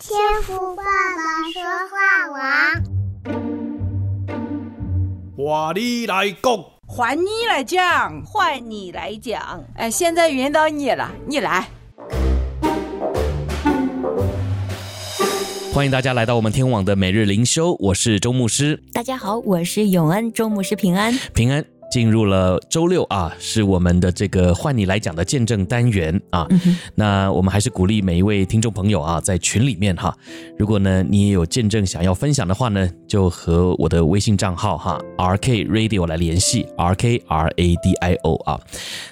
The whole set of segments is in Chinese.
天赋爸爸说话王，话你来讲，换你来讲，换你来讲。哎，现在轮到你了，你来。欢迎大家来到我们天网的每日灵修，我是周牧师。大家好，我是永恩，周牧师平安，平安。进入了周六啊，是我们的这个换你来讲的见证单元啊。嗯、那我们还是鼓励每一位听众朋友啊，在群里面哈，如果呢你也有见证想要分享的话呢，就和我的微信账号哈 RK Radio 来联系 RK R A D I O 啊。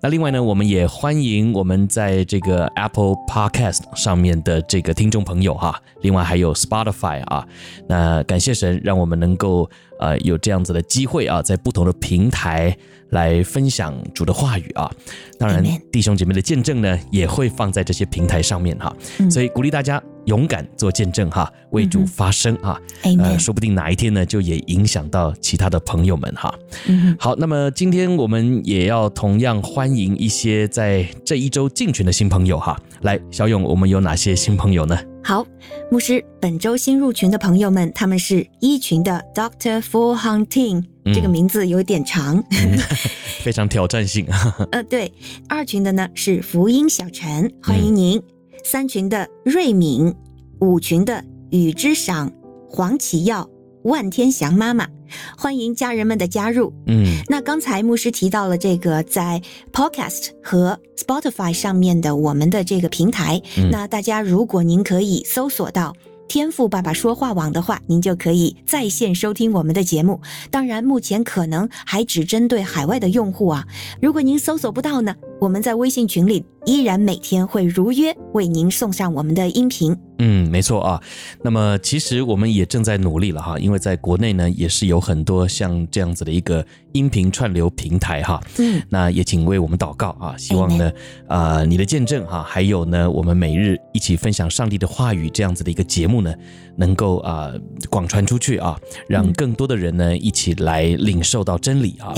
那另外呢，我们也欢迎我们在这个 Apple Podcast 上面的这个听众朋友哈，另外还有 Spotify 啊。那感谢神，让我们能够。呃，有这样子的机会啊，在不同的平台来分享主的话语啊。当然，弟兄姐妹的见证呢，也会放在这些平台上面哈。所以鼓励大家勇敢做见证哈，为主发声啊。呃，说不定哪一天呢，就也影响到其他的朋友们哈。好，那么今天我们也要同样欢迎一些在这一周进群的新朋友哈。来，小勇，我们有哪些新朋友呢？好，牧师，本周新入群的朋友们，他们是一群的 Doctor Fu Hang-Ting，这个名字有点长，嗯、非常挑战性。呃，对，二群的呢是福音小陈，欢迎您；嗯、三群的瑞敏，五群的雨之赏，黄启耀，万天祥妈妈。欢迎家人们的加入。嗯，那刚才牧师提到了这个在 Podcast 和 Spotify 上面的我们的这个平台。嗯，那大家如果您可以搜索到天赋爸爸说话网的话，您就可以在线收听我们的节目。当然，目前可能还只针对海外的用户啊。如果您搜索不到呢，我们在微信群里依然每天会如约为您送上我们的音频。嗯，没错啊。那么其实我们也正在努力了哈，因为在国内呢也是有很多像这样子的一个音频串流平台哈。嗯，那也请为我们祷告啊，希望呢啊、呃、你的见证哈，还有呢我们每日一起分享上帝的话语这样子的一个节目呢，能够啊广传出去啊，让更多的人呢一起来领受到真理啊。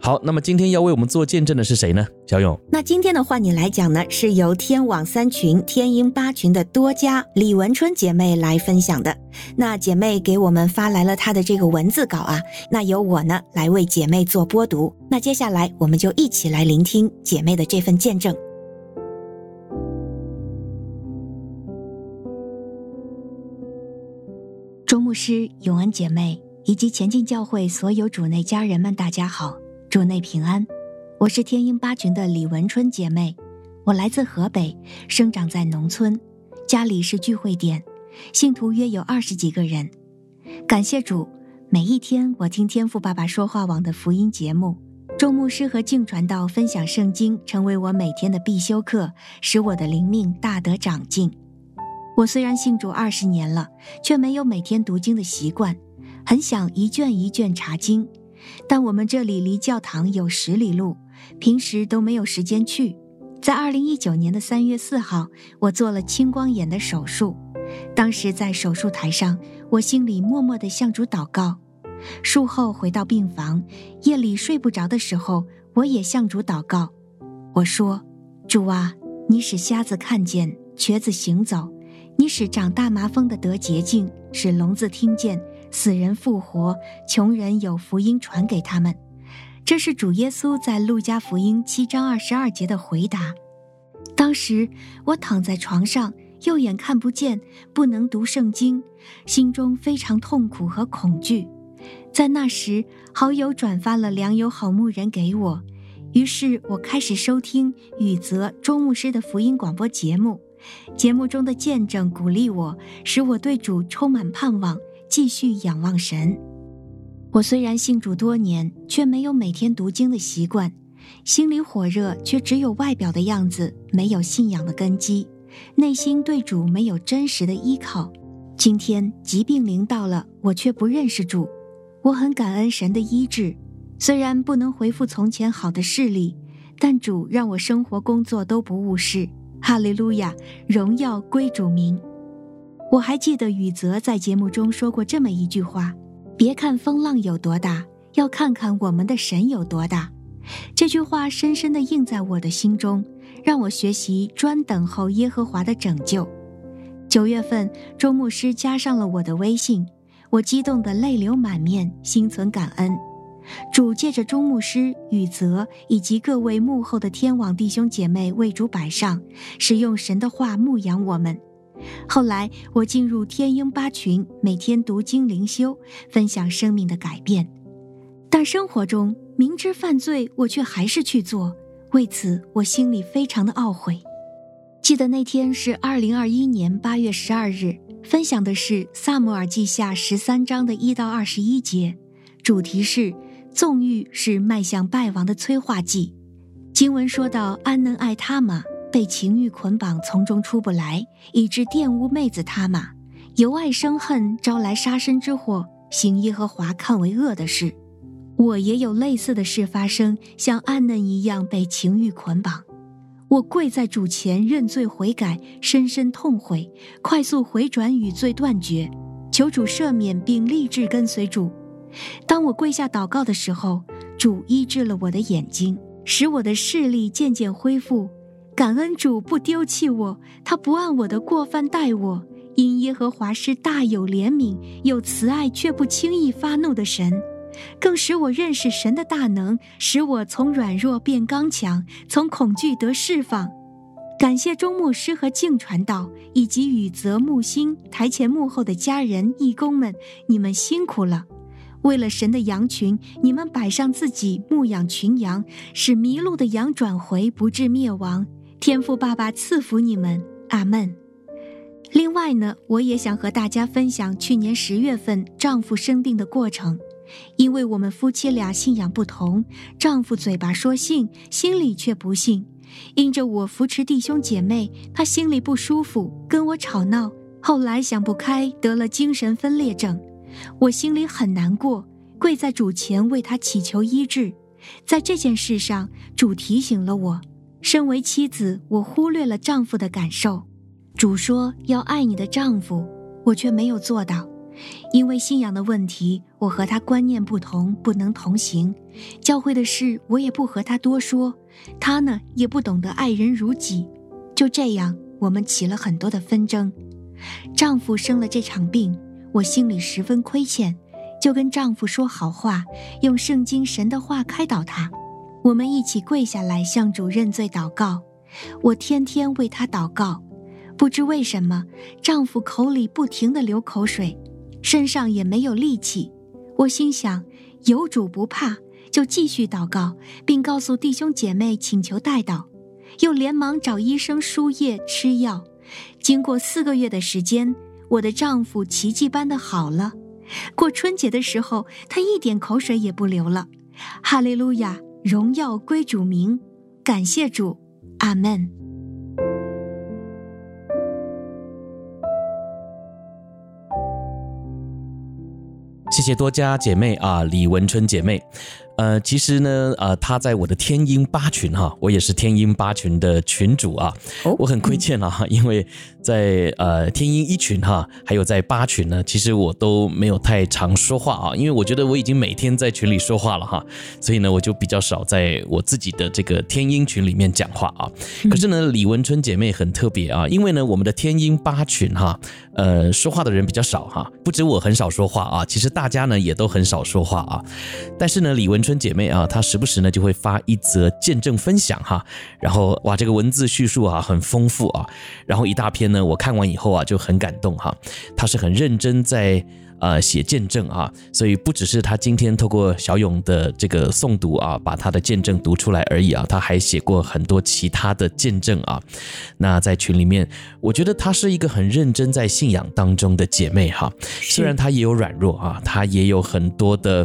好，那么今天要为我们做见证的是谁呢？小勇。那今天的换你来讲呢，是由天网三群、天鹰八群的多家李文春姐妹来分享的。那姐妹给我们发来了她的这个文字稿啊，那由我呢来为姐妹做播读。那接下来我们就一起来聆听姐妹的这份见证。周牧师、永恩姐妹以及前进教会所有主内家人们，大家好，主内平安。我是天鹰八群的李文春姐妹，我来自河北，生长在农村，家里是聚会点，信徒约有二十几个人。感谢主，每一天我听天赋爸爸说话网的福音节目，众牧师和静传道分享圣经，成为我每天的必修课，使我的灵命大得长进。我虽然信主二十年了，却没有每天读经的习惯，很想一卷一卷查经，但我们这里离教堂有十里路。平时都没有时间去。在二零一九年的三月四号，我做了青光眼的手术。当时在手术台上，我心里默默地向主祷告。术后回到病房，夜里睡不着的时候，我也向主祷告。我说：“主啊，你使瞎子看见，瘸子行走；你使长大麻风的得洁净，使聋子听见，死人复活，穷人有福音传给他们。”这是主耶稣在路加福音七章二十二节的回答。当时我躺在床上，右眼看不见，不能读圣经，心中非常痛苦和恐惧。在那时，好友转发了良友好牧人给我，于是我开始收听宇泽周牧师的福音广播节目。节目中的见证鼓励我，使我对主充满盼望，继续仰望神。我虽然信主多年，却没有每天读经的习惯，心里火热，却只有外表的样子，没有信仰的根基，内心对主没有真实的依靠。今天疾病临到了，我却不认识主。我很感恩神的医治，虽然不能恢复从前好的视力，但主让我生活工作都不误事。哈利路亚，荣耀归主名。我还记得宇泽在节目中说过这么一句话。别看风浪有多大，要看看我们的神有多大。这句话深深地印在我的心中，让我学习专等候耶和华的拯救。九月份，周牧师加上了我的微信，我激动得泪流满面，心存感恩。主借着钟牧师、宇泽以及各位幕后的天网弟兄姐妹为主摆上，使用神的话牧养我们。后来我进入天鹰八群，每天读经灵修，分享生命的改变。但生活中明知犯罪，我却还是去做，为此我心里非常的懊悔。记得那天是二零二一年八月十二日，分享的是《撒母耳记下》十三章的一到二十一节，主题是纵欲是迈向败亡的催化剂。经文说到安能爱他吗。被情欲捆绑，从中出不来，以致玷污妹子他玛，由爱生恨，招来杀身之祸，行耶和华看为恶的事。我也有类似的事发生，像安嫩一样被情欲捆绑。我跪在主前认罪悔改，深深痛悔，快速回转与罪断绝，求主赦免，并立志跟随主。当我跪下祷告的时候，主医治了我的眼睛，使我的视力渐渐恢复。感恩主不丢弃我，他不按我的过犯待我，因耶和华是大有怜悯、有慈爱却不轻易发怒的神，更使我认识神的大能，使我从软弱变刚强，从恐惧得释放。感谢钟牧师和静传道，以及宇泽木星台前幕后的家人义工们，你们辛苦了。为了神的羊群，你们摆上自己牧养群羊，使迷路的羊转回，不致灭亡。天父爸爸赐福你们，阿门。另外呢，我也想和大家分享去年十月份丈夫生病的过程。因为我们夫妻俩信仰不同，丈夫嘴巴说信，心里却不信。因着我扶持弟兄姐妹，他心里不舒服，跟我吵闹。后来想不开，得了精神分裂症。我心里很难过，跪在主前为他祈求医治。在这件事上，主提醒了我。身为妻子，我忽略了丈夫的感受。主说要爱你的丈夫，我却没有做到。因为信仰的问题，我和他观念不同，不能同行。教会的事，我也不和他多说。他呢，也不懂得爱人如己。就这样，我们起了很多的纷争。丈夫生了这场病，我心里十分亏欠，就跟丈夫说好话，用圣经神的话开导他。我们一起跪下来向主认罪祷告，我天天为他祷告，不知为什么，丈夫口里不停地流口水，身上也没有力气。我心想，有主不怕，就继续祷告，并告诉弟兄姐妹请求代祷，又连忙找医生输液吃药。经过四个月的时间，我的丈夫奇迹般的好了。过春节的时候，他一点口水也不流了。哈利路亚。荣耀归主名，感谢主，阿门。谢谢多家姐妹啊，李文春姐妹。呃，其实呢，呃，他在我的天鹰八群哈，我也是天鹰八群的群主啊。哦，我很亏欠啊，因为在呃天鹰一群哈，还有在八群呢，其实我都没有太常说话啊，因为我觉得我已经每天在群里说话了哈，所以呢，我就比较少在我自己的这个天鹰群里面讲话啊。可是呢，李文春姐妹很特别啊，因为呢，我们的天鹰八群哈，呃，说话的人比较少哈，不止我很少说话啊，其实大家呢也都很少说话啊，但是呢，李春姐妹啊，她时不时呢就会发一则见证分享哈，然后哇，这个文字叙述啊很丰富啊，然后一大篇呢，我看完以后啊就很感动哈，她是很认真在。呃，写见证啊，所以不只是她今天透过小勇的这个诵读啊，把她的见证读出来而已啊，她还写过很多其他的见证啊。那在群里面，我觉得她是一个很认真在信仰当中的姐妹哈。虽然她也有软弱啊，她也有很多的。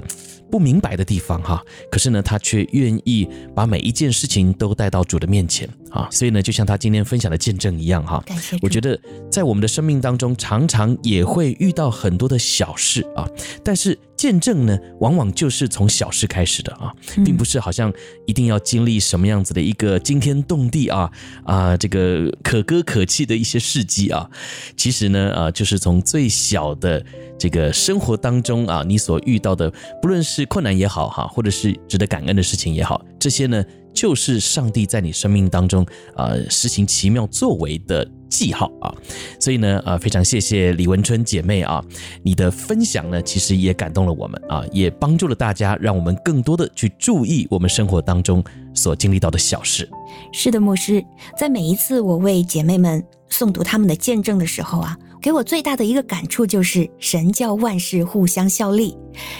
不明白的地方哈，可是呢，他却愿意把每一件事情都带到主的面前啊，所以呢，就像他今天分享的见证一样哈，我觉得在我们的生命当中，常常也会遇到很多的小事啊，但是。见证呢，往往就是从小事开始的啊，并不是好像一定要经历什么样子的一个惊天动地啊啊，这个可歌可泣的一些事迹啊。其实呢，啊，就是从最小的这个生活当中啊，你所遇到的，不论是困难也好哈，或者是值得感恩的事情也好，这些呢，就是上帝在你生命当中啊实行奇妙作为的记号啊。所以呢，呃，非常谢谢李文春姐妹啊，你的分享呢，其实也感动了我们啊，也帮助了大家，让我们更多的去注意我们生活当中所经历到的小事。是的，牧师，在每一次我为姐妹们诵读他们的见证的时候啊。给我最大的一个感触就是，神教万事互相效力。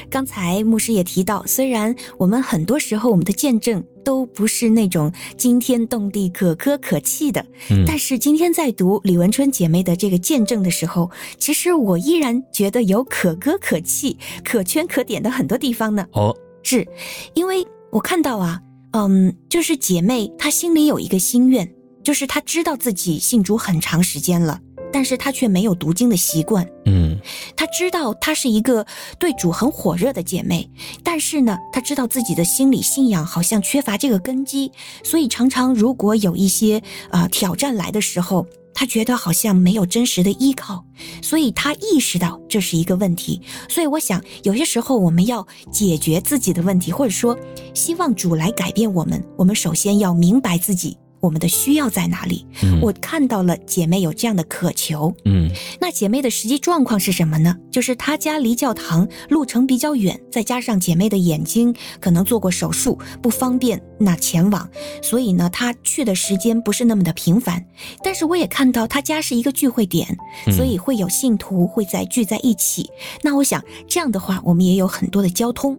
刚才牧师也提到，虽然我们很多时候我们的见证都不是那种惊天动地、可歌可泣的，嗯，但是今天在读李文春姐妹的这个见证的时候，其实我依然觉得有可歌可泣、可圈可点的很多地方呢。哦，是因为我看到啊，嗯，就是姐妹她心里有一个心愿，就是她知道自己信主很长时间了。但是她却没有读经的习惯。嗯，她知道她是一个对主很火热的姐妹，但是呢，她知道自己的心理信仰好像缺乏这个根基，所以常常如果有一些呃挑战来的时候，她觉得好像没有真实的依靠，所以她意识到这是一个问题。所以我想，有些时候我们要解决自己的问题，或者说希望主来改变我们，我们首先要明白自己。我们的需要在哪里？嗯，我看到了姐妹有这样的渴求。嗯，那姐妹的实际状况是什么呢？就是她家离教堂路程比较远，再加上姐妹的眼睛可能做过手术，不方便那前往，所以呢，她去的时间不是那么的频繁。但是我也看到她家是一个聚会点，所以会有信徒会再聚在一起。那我想这样的话，我们也有很多的交通。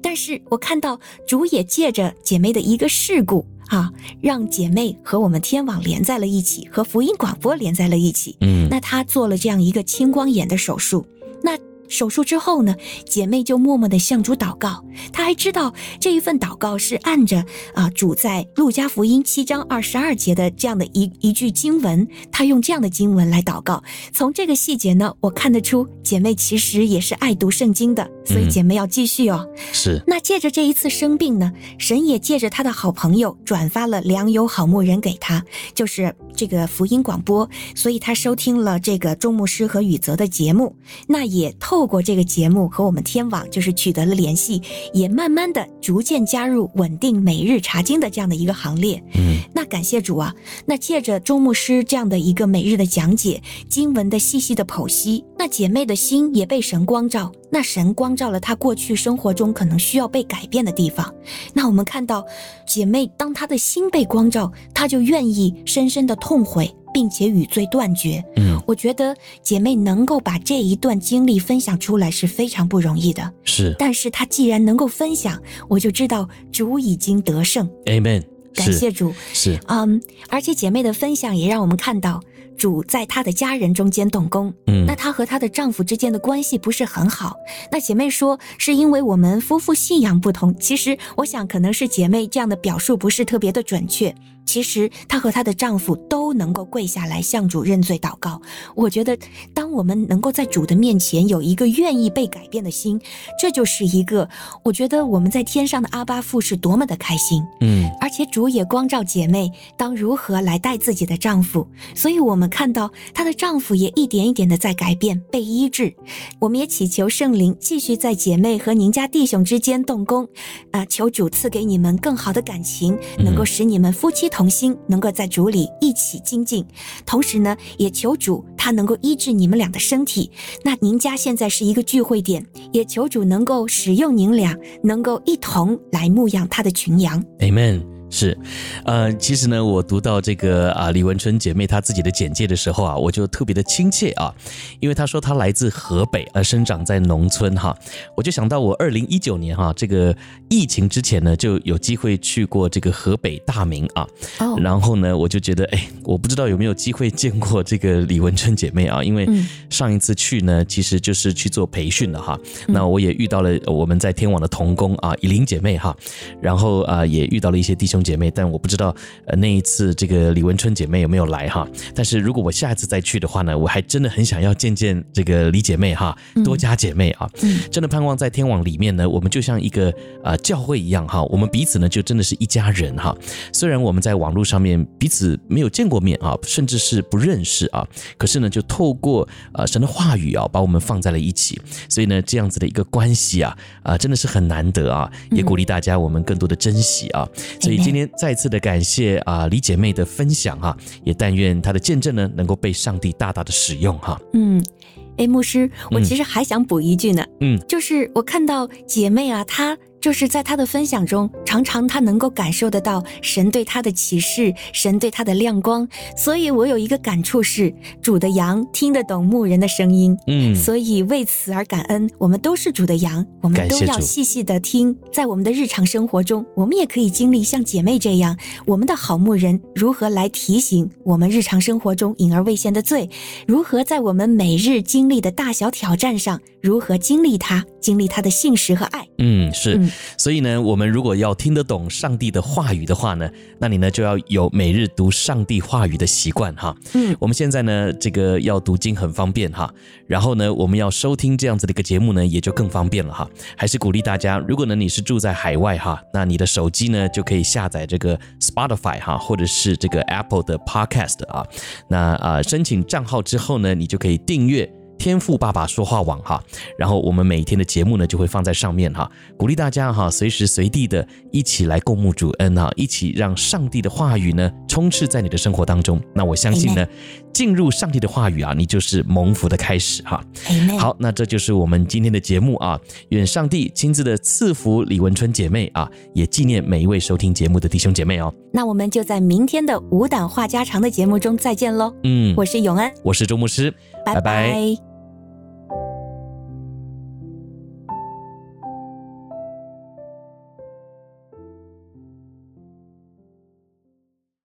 但是我看到主也借着姐妹的一个事故。啊，让姐妹和我们天网连在了一起，和福音广播连在了一起。嗯，那她做了这样一个青光眼的手术，那。手术之后呢，姐妹就默默地向主祷告。她还知道这一份祷告是按着啊主在路加福音七章二十二节的这样的一一句经文，她用这样的经文来祷告。从这个细节呢，我看得出姐妹其实也是爱读圣经的，所以姐妹要继续哦。嗯、是。那借着这一次生病呢，神也借着她的好朋友转发了良友好牧人给她，就是这个福音广播，所以她收听了这个钟牧师和雨泽的节目，那也透。透过这个节目和我们天网就是取得了联系，也慢慢的逐渐加入稳定每日查经的这样的一个行列。嗯，那感谢主啊！那借着周牧师这样的一个每日的讲解，经文的细细的剖析，那姐妹的心也被神光照。那神光照了她过去生活中可能需要被改变的地方。那我们看到姐妹当她的心被光照，她就愿意深深的痛悔。并且与罪断绝。嗯，我觉得姐妹能够把这一段经历分享出来是非常不容易的。是，但是她既然能够分享，我就知道主已经得胜。Amen。感谢主。是，嗯，um, 而且姐妹的分享也让我们看到主在她的家人中间动工。嗯，那她和她的丈夫之间的关系不是很好。那姐妹说是因为我们夫妇信仰不同。其实我想可能是姐妹这样的表述不是特别的准确。其实她和她的丈夫都能够跪下来向主认罪祷告。我觉得，当我们能够在主的面前有一个愿意被改变的心，这就是一个我觉得我们在天上的阿巴父是多么的开心。嗯，而且主也光照姐妹当如何来带自己的丈夫，所以我们看到她的丈夫也一点一点的在改变、被医治。我们也祈求圣灵继续在姐妹和您家弟兄之间动工，啊、呃，求主赐给你们更好的感情，能够使你们夫妻同。同心能够在主里一起精进，同时呢，也求主他能够医治你们俩的身体。那您家现在是一个聚会点，也求主能够使用您俩，能够一同来牧养他的群羊。Amen。是，呃，其实呢，我读到这个啊李文春姐妹她自己的简介的时候啊，我就特别的亲切啊，因为她说她来自河北，而生长在农村哈，我就想到我二零一九年哈这个疫情之前呢，就有机会去过这个河北大名啊，哦，然后呢，我就觉得哎，我不知道有没有机会见过这个李文春姐妹啊，因为上一次去呢，其实就是去做培训的哈，那我也遇到了我们在天网的同工啊以琳姐妹哈，然后啊也遇到了一些弟兄。姐妹，但我不知道，呃，那一次这个李文春姐妹有没有来哈？但是如果我下一次再去的话呢，我还真的很想要见见这个李姐妹哈，多家姐妹啊，嗯，真的盼望在天网里面呢，我们就像一个呃教会一样哈，我们彼此呢就真的是一家人哈。虽然我们在网络上面彼此没有见过面啊，甚至是不认识啊，可是呢，就透过呃神的话语啊，把我们放在了一起，所以呢，这样子的一个关系啊，啊，真的是很难得啊，也鼓励大家我们更多的珍惜啊，所以。今天再次的感谢啊李姐妹的分享哈，也但愿她的见证呢能够被上帝大大的使用哈。嗯。哎，牧师，我其实还想补一句呢，嗯，就是我看到姐妹啊，她。就是在他的分享中，常常他能够感受得到神对他的启示，神对他的亮光。所以我有一个感触是，主的羊听得懂牧人的声音，嗯，所以为此而感恩。我们都是主的羊，我们都要细细的听。在我们的日常生活中，我们也可以经历像姐妹这样，我们的好牧人如何来提醒我们日常生活中隐而未现的罪，如何在我们每日经历的大小挑战上，如何经历他，经历他的信实和爱。嗯，是。嗯所以呢，我们如果要听得懂上帝的话语的话呢，那你呢就要有每日读上帝话语的习惯哈。嗯，我们现在呢，这个要读经很方便哈。然后呢，我们要收听这样子的一个节目呢，也就更方便了哈。还是鼓励大家，如果呢你是住在海外哈，那你的手机呢就可以下载这个 Spotify 哈，或者是这个 Apple 的 Podcast 啊。那啊，申请账号之后呢，你就可以订阅。天赋爸爸说话网哈，然后我们每天的节目呢就会放在上面哈，鼓励大家哈随时随地的一起来共沐主恩哈，一起让上帝的话语呢充斥在你的生活当中。那我相信呢，进入上帝的话语啊，你就是蒙福的开始哈。好，那这就是我们今天的节目啊，愿上帝亲自的赐福李文春姐妹啊，也纪念每一位收听节目的弟兄姐妹哦。那我们就在明天的无胆话家常的节目中再见喽。嗯，我是永安，我是周牧师，拜拜。拜拜。